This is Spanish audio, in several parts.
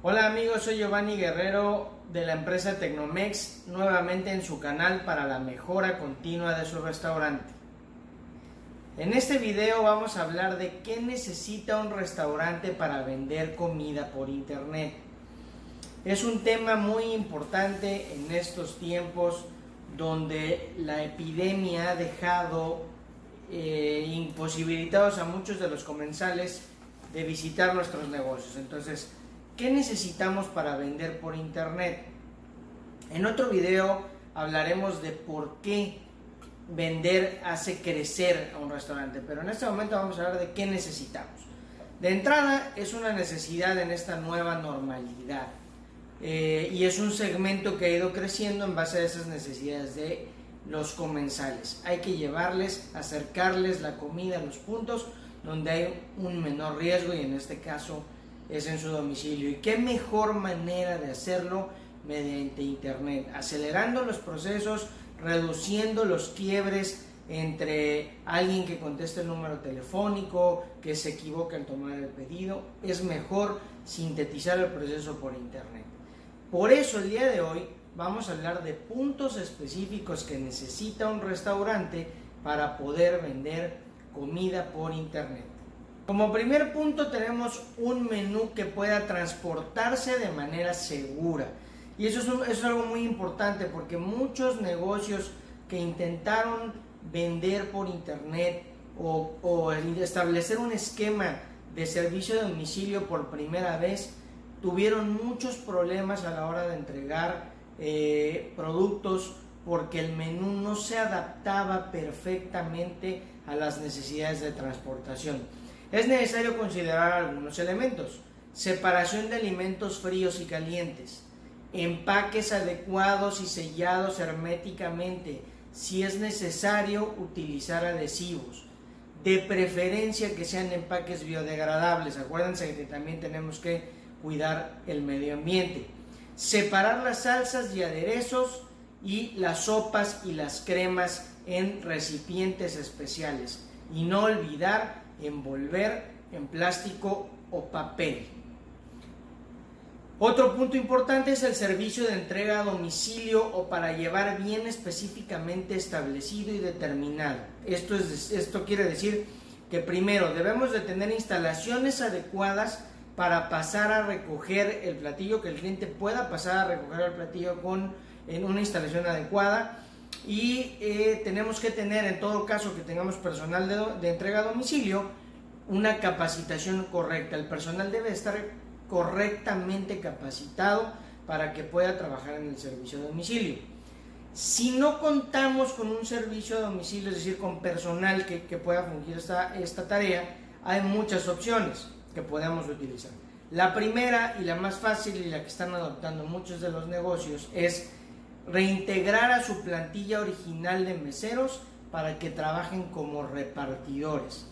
Hola amigos, soy Giovanni Guerrero de la empresa Tecnomex, nuevamente en su canal para la mejora continua de su restaurante. En este video vamos a hablar de qué necesita un restaurante para vender comida por internet. Es un tema muy importante en estos tiempos donde la epidemia ha dejado eh, imposibilitados a muchos de los comensales de visitar nuestros negocios. Entonces, ¿Qué necesitamos para vender por internet? En otro video hablaremos de por qué vender hace crecer a un restaurante, pero en este momento vamos a hablar de qué necesitamos. De entrada es una necesidad en esta nueva normalidad eh, y es un segmento que ha ido creciendo en base a esas necesidades de los comensales. Hay que llevarles, acercarles la comida a los puntos donde hay un menor riesgo y en este caso es en su domicilio. ¿Y qué mejor manera de hacerlo? Mediante Internet, acelerando los procesos, reduciendo los quiebres entre alguien que conteste el número telefónico, que se equivoca en tomar el pedido. Es mejor sintetizar el proceso por Internet. Por eso el día de hoy vamos a hablar de puntos específicos que necesita un restaurante para poder vender comida por Internet. Como primer punto tenemos un menú que pueda transportarse de manera segura. Y eso es, algo muy importante porque muchos negocios que intentaron vender por internet o, establecer un esquema de servicio de domicilio por primera vez tuvieron muchos problemas a la hora de entregar eh, productos porque el menú no se adaptaba perfectamente a las necesidades de transportación. Es necesario considerar algunos elementos. Separación de alimentos fríos y calientes. Empaques adecuados y sellados herméticamente. Si es necesario, utilizar adhesivos. De preferencia que sean empaques biodegradables. Acuérdense que también tenemos que cuidar el medio ambiente. Separar las salsas y aderezos y las sopas y las cremas en recipientes especiales. Y no olvidar envolver en plástico o papel. Otro punto importante es el servicio de entrega a domicilio o para llevar bien específicamente establecido y determinado. Esto, es, esto quiere decir que primero debemos de tener instalaciones adecuadas para pasar a recoger el platillo, que el cliente pueda pasar a recoger el platillo con en una instalación adecuada y eh, tenemos que tener, en todo caso que tengamos personal de, entrega a domicilio, una capacitación correcta. El personal debe estar correctamente capacitado para que pueda trabajar en el servicio de domicilio. Si no contamos con un servicio de domicilio, es decir, con personal que, pueda fungir esta, esta tarea, hay muchas opciones que podemos utilizar. La primera y la más fácil y la que están adoptando muchos de los negocios es reintegrar a su plantilla original de meseros para que trabajen como repartidores.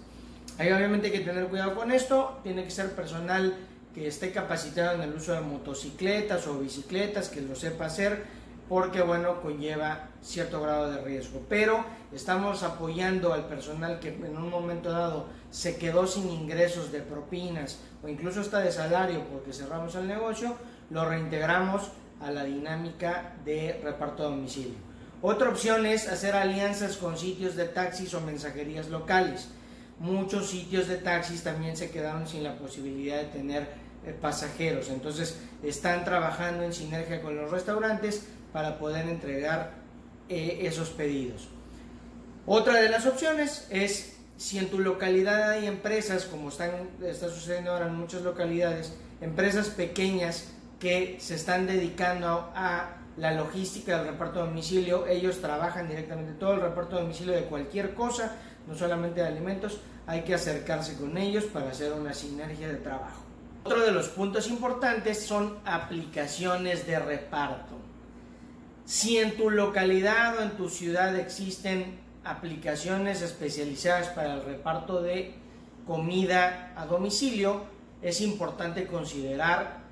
Hay obviamente que tener cuidado con esto, tiene que ser personal que esté capacitado en el uso de motocicletas o bicicletas, que lo sepa hacer, porque bueno, conlleva cierto grado de riesgo. Pero estamos apoyando al personal que en un momento dado se quedó sin ingresos de propinas o incluso está de salario porque cerramos el negocio, lo reintegramos a la dinámica de reparto a domicilio. Otra opción es hacer alianzas con sitios de taxis o mensajerías locales. Muchos sitios de taxis también se quedaron sin la posibilidad de tener eh, pasajeros, entonces están trabajando en sinergia con los restaurantes para poder entregar eh, esos pedidos. Otra de las opciones es si en tu localidad hay empresas, como están, está sucediendo ahora en muchas localidades, empresas pequeñas que se están dedicando a la logística del reparto de domicilio. Ellos trabajan directamente todo el reparto de domicilio de cualquier cosa, no solamente de alimentos. Hay que acercarse con ellos para hacer una sinergia de trabajo. Otro de los puntos importantes son aplicaciones de reparto. Si en tu localidad o en tu ciudad existen aplicaciones especializadas para el reparto de comida a domicilio, es importante considerar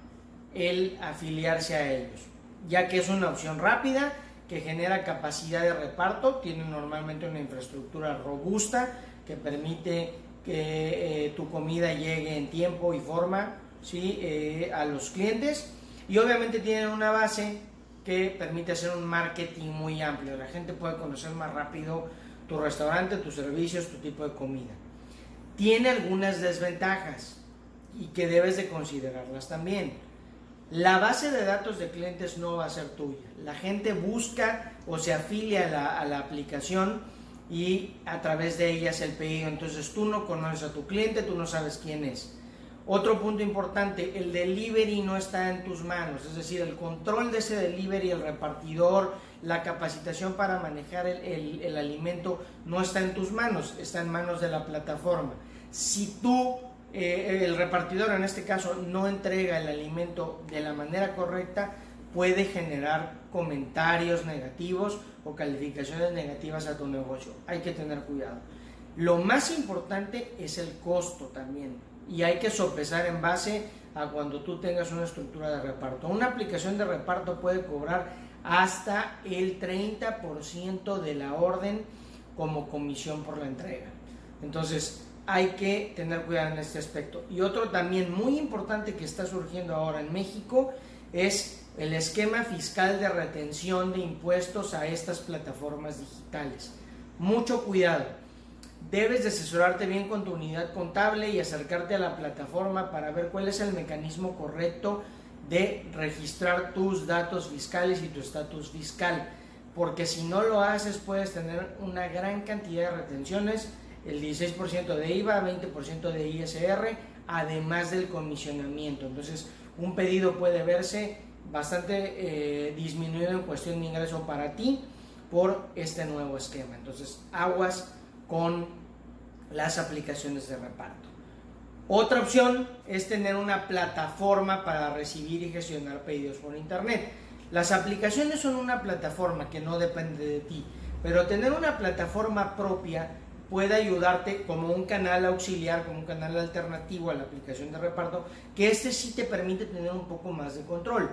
el afiliarse a ellos, ya que es una opción rápida que genera capacidad de reparto, tiene normalmente una infraestructura robusta que permite que eh, tu comida llegue en tiempo y forma, ¿sí? Eh, a los clientes y obviamente tienen una base que permite hacer un marketing muy amplio. La gente puede conocer más rápido tu restaurante, tus servicios, tu tipo de comida. Tiene algunas desventajas y que debes de considerarlas también. La base de datos de clientes no va a ser tuya. La gente busca o se afilia a la, aplicación y a través de ella hace el pedido. Entonces tú no conoces a tu cliente, tú no sabes quién es. Otro punto importante, el delivery no está en tus manos, es decir, el control de ese delivery, el repartidor, la capacitación para manejar el, alimento no está en tus manos, está en manos de la plataforma. Si tú, eh, el repartidor en este caso, no entrega el alimento de la manera correcta, puede generar comentarios negativos o calificaciones negativas a tu negocio. Hay que tener cuidado. Lo más importante es el costo también y hay que sopesar en base a cuando tú tengas una estructura de reparto. Una aplicación de reparto puede cobrar hasta el 30% de la orden como comisión por la entrega. Entonces, hay que tener cuidado en este aspecto. Y otro también muy importante que está surgiendo ahora en México es el esquema fiscal de retención de impuestos a estas plataformas digitales. Mucho cuidado Debes de asesorarte bien con tu unidad contable y acercarte a la plataforma para ver cuál es el mecanismo correcto de registrar tus datos fiscales y tu estatus fiscal. Porque si no lo haces puedes tener una gran cantidad de retenciones, el 16% de IVA, 20% de ISR, además del comisionamiento. Entonces un pedido puede verse bastante eh, disminuido en cuestión de ingreso para ti por este nuevo esquema. Entonces aguas con las aplicaciones de reparto. Otra opción es tener una plataforma para recibir y gestionar pedidos por internet. Las aplicaciones son una plataforma que no depende de ti, pero tener una plataforma propia puede ayudarte como un canal auxiliar, como un canal alternativo a la aplicación de reparto, que este sí te permite tener un poco más de control.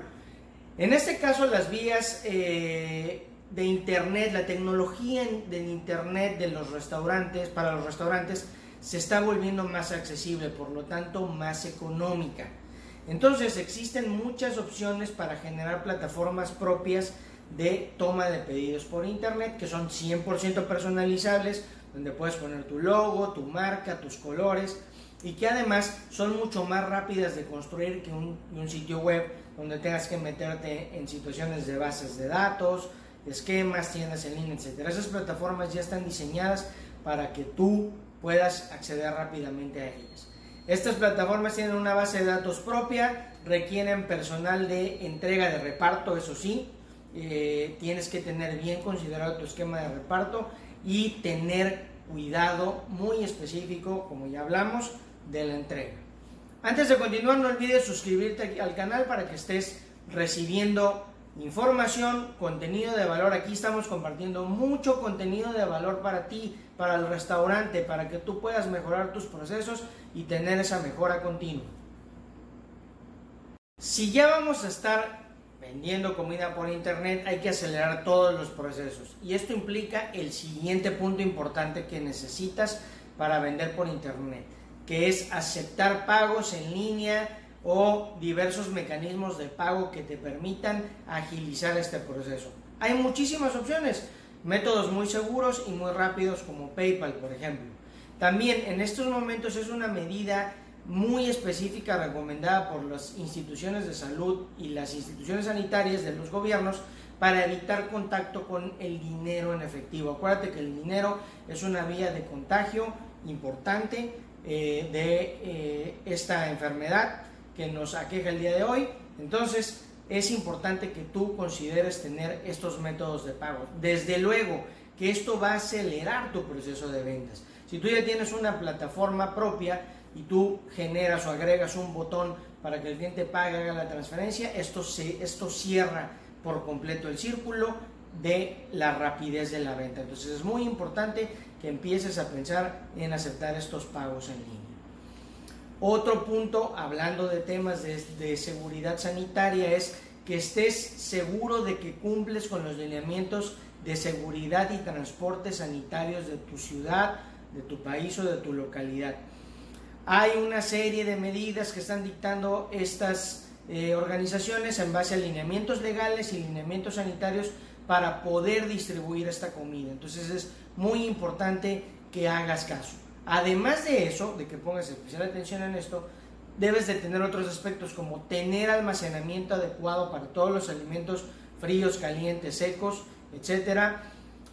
En este caso, las vías eh, de Internet, la tecnología del Internet de los restaurantes, para los restaurantes, se está volviendo más accesible, por lo tanto más económica. Entonces existen muchas opciones para generar plataformas propias de toma de pedidos por Internet que son 100% personalizables, donde puedes poner tu logo, tu marca, tus colores y que además son mucho más rápidas de construir que un, un sitio web donde tengas que meterte en situaciones de bases de datos, esquemas, tiendas en línea, etcétera. Esas plataformas ya están diseñadas para que tú puedas acceder rápidamente a ellas. Estas plataformas tienen una base de datos propia, requieren personal de entrega de reparto, eso sí, eh, tienes que tener bien considerado tu esquema de reparto y tener cuidado muy específico, como ya hablamos, de la entrega. Antes de continuar, no olvides suscribirte al canal para que estés recibiendo información, contenido de valor. Aquí estamos compartiendo mucho contenido de valor para ti, para el restaurante, para que tú puedas mejorar tus procesos y tener esa mejora continua. Si ya vamos a estar vendiendo comida por internet, hay que acelerar todos los procesos. Y esto implica el siguiente punto importante que necesitas para vender por internet, que es aceptar pagos en línea, o diversos mecanismos de pago que te permitan agilizar este proceso. Hay muchísimas opciones, métodos muy seguros y muy rápidos como PayPal, por ejemplo. También en estos momentos es una medida muy específica recomendada por las instituciones de salud y las instituciones sanitarias de los gobiernos para evitar contacto con el dinero en efectivo. Acuérdate que el dinero es una vía de contagio importante eh, de eh, esta enfermedad que nos aqueja el día de hoy. Entonces, es importante que tú consideres tener estos métodos de pago. Desde luego que esto va a acelerar tu proceso de ventas. Si tú ya tienes una plataforma propia y tú generas o agregas un botón para que el cliente pague, haga la transferencia, esto, se, esto cierra por completo el círculo de la rapidez de la venta. Entonces es muy importante que empieces a pensar en aceptar estos pagos en línea. Otro punto, hablando de temas de, seguridad sanitaria, es que estés seguro de que cumples con los lineamientos de seguridad y transporte sanitarios de tu ciudad, de tu país o de tu localidad. Hay una serie de medidas que están dictando estas eh, organizaciones en base a lineamientos legales y lineamientos sanitarios para poder distribuir esta comida. Entonces es muy importante que hagas caso. Además de eso, de que pongas especial atención en esto, debes de tener otros aspectos como tener almacenamiento adecuado para todos los alimentos fríos, calientes, secos, etcétera.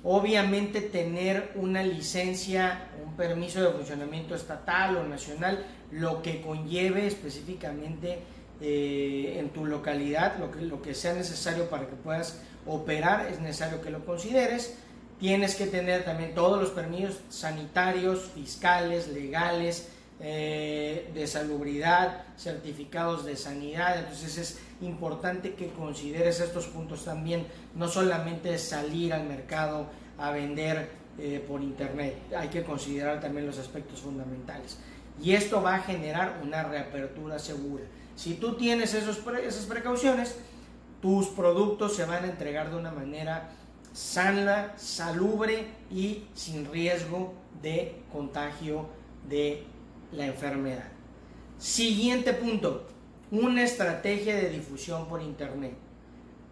Obviamente tener una licencia, un permiso de funcionamiento estatal o nacional, lo que conlleve específicamente eh, en tu localidad, lo que, lo que sea necesario para que puedas operar, es necesario que lo consideres. Tienes que tener también todos los permisos sanitarios, fiscales, legales, eh, de salubridad, certificados de sanidad. Entonces es importante que consideres estos puntos también, no solamente salir al mercado a vender eh, por internet, hay que considerar también los aspectos fundamentales. Y esto va a generar una reapertura segura. Si tú tienes esos, esas precauciones, tus productos se van a entregar de una manera sana, salubre y sin riesgo de contagio de la enfermedad. Siguiente punto, una estrategia de difusión por Internet.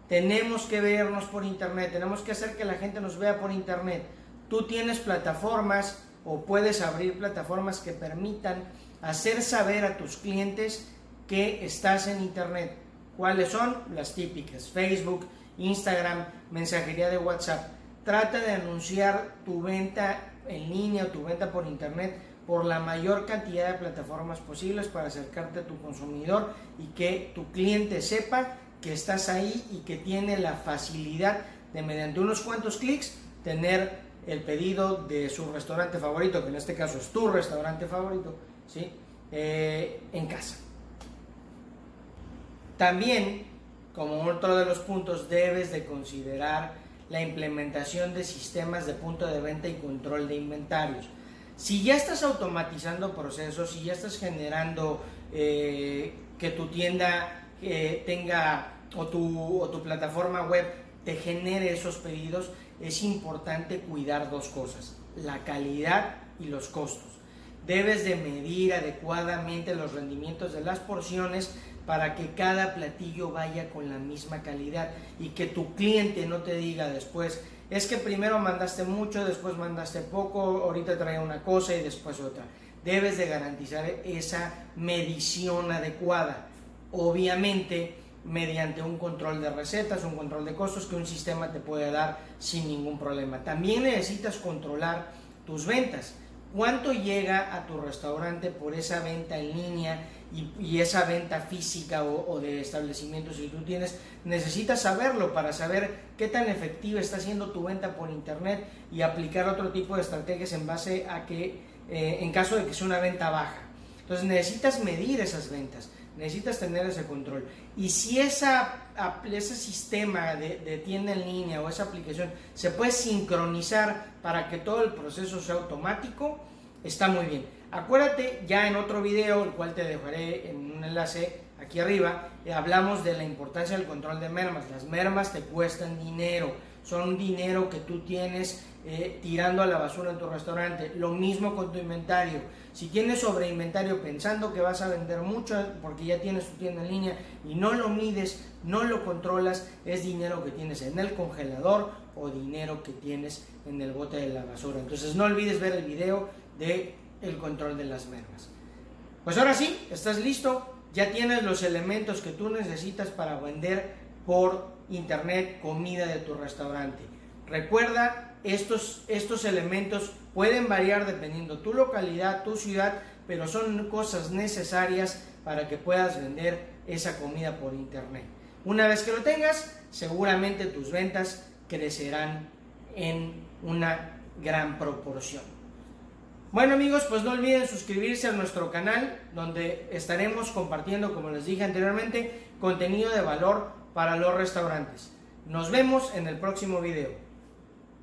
Tenemos que vernos por Internet, tenemos que hacer que la gente nos vea por Internet. Tú tienes plataformas o puedes abrir plataformas que permitan hacer saber a tus clientes que estás en Internet. ¿Cuáles son? Las típicas, Facebook, Instagram, mensajería de WhatsApp. Trata de anunciar tu venta en línea o tu venta por Internet por la mayor cantidad de plataformas posibles para acercarte a tu consumidor y que tu cliente sepa que estás ahí y que tiene la facilidad de mediante unos cuantos clics tener el pedido de su restaurante favorito, que en este caso es tu restaurante favorito, ¿sí? Eh, en casa. También, como otro de los puntos, debes de considerar la implementación de sistemas de punto de venta y control de inventarios. Si ya estás automatizando procesos, si ya estás generando eh, que tu tienda eh, tenga o tu, o tu plataforma web te genere esos pedidos, es importante cuidar dos cosas, la calidad y los costos. Debes de medir adecuadamente los rendimientos de las porciones para que cada platillo vaya con la misma calidad y que tu cliente no te diga después, es que primero mandaste mucho, después mandaste poco, ahorita trae una cosa y después otra. Debes de garantizar esa medición adecuada. Obviamente, mediante un control de recetas, un control de costos que un sistema te puede dar sin ningún problema. También necesitas controlar tus ventas. ¿Cuánto llega a tu restaurante por esa venta en línea y, esa venta física o, de establecimientos si tú tienes? Necesitas saberlo para saber qué tan efectiva está siendo tu venta por internet y aplicar otro tipo de estrategias en base a que, eh, en caso de que sea una venta baja. Entonces necesitas medir esas ventas, necesitas tener ese control. Y si esa, ese sistema de, de, tienda en línea o esa aplicación se puede sincronizar para que todo el proceso sea automático, está muy bien. Acuérdate, ya en otro video, el cual te dejaré en un enlace aquí arriba, eh, hablamos de la importancia del control de mermas. Las mermas te cuestan dinero, son dinero que tú tienes eh, tirando a la basura en tu restaurante. Lo mismo con tu inventario. Si tienes sobre inventario pensando que vas a vender mucho porque ya tienes tu tienda en línea y no lo mides, no lo controlas, es dinero que tienes en el congelador o dinero que tienes en el bote de la basura. Entonces no olvides ver el video de el control de las mermas. Pues ahora sí, estás listo, ya tienes los elementos que tú necesitas para vender por internet comida de tu restaurante. Recuerda, estos, estos elementos pueden variar dependiendo tu localidad, tu ciudad, pero son cosas necesarias para que puedas vender esa comida por internet. Una vez que lo tengas, seguramente tus ventas crecerán en una gran proporción. Bueno amigos, pues no olviden suscribirse a nuestro canal donde estaremos compartiendo, como les dije anteriormente, contenido de valor para los restaurantes. Nos vemos en el próximo video.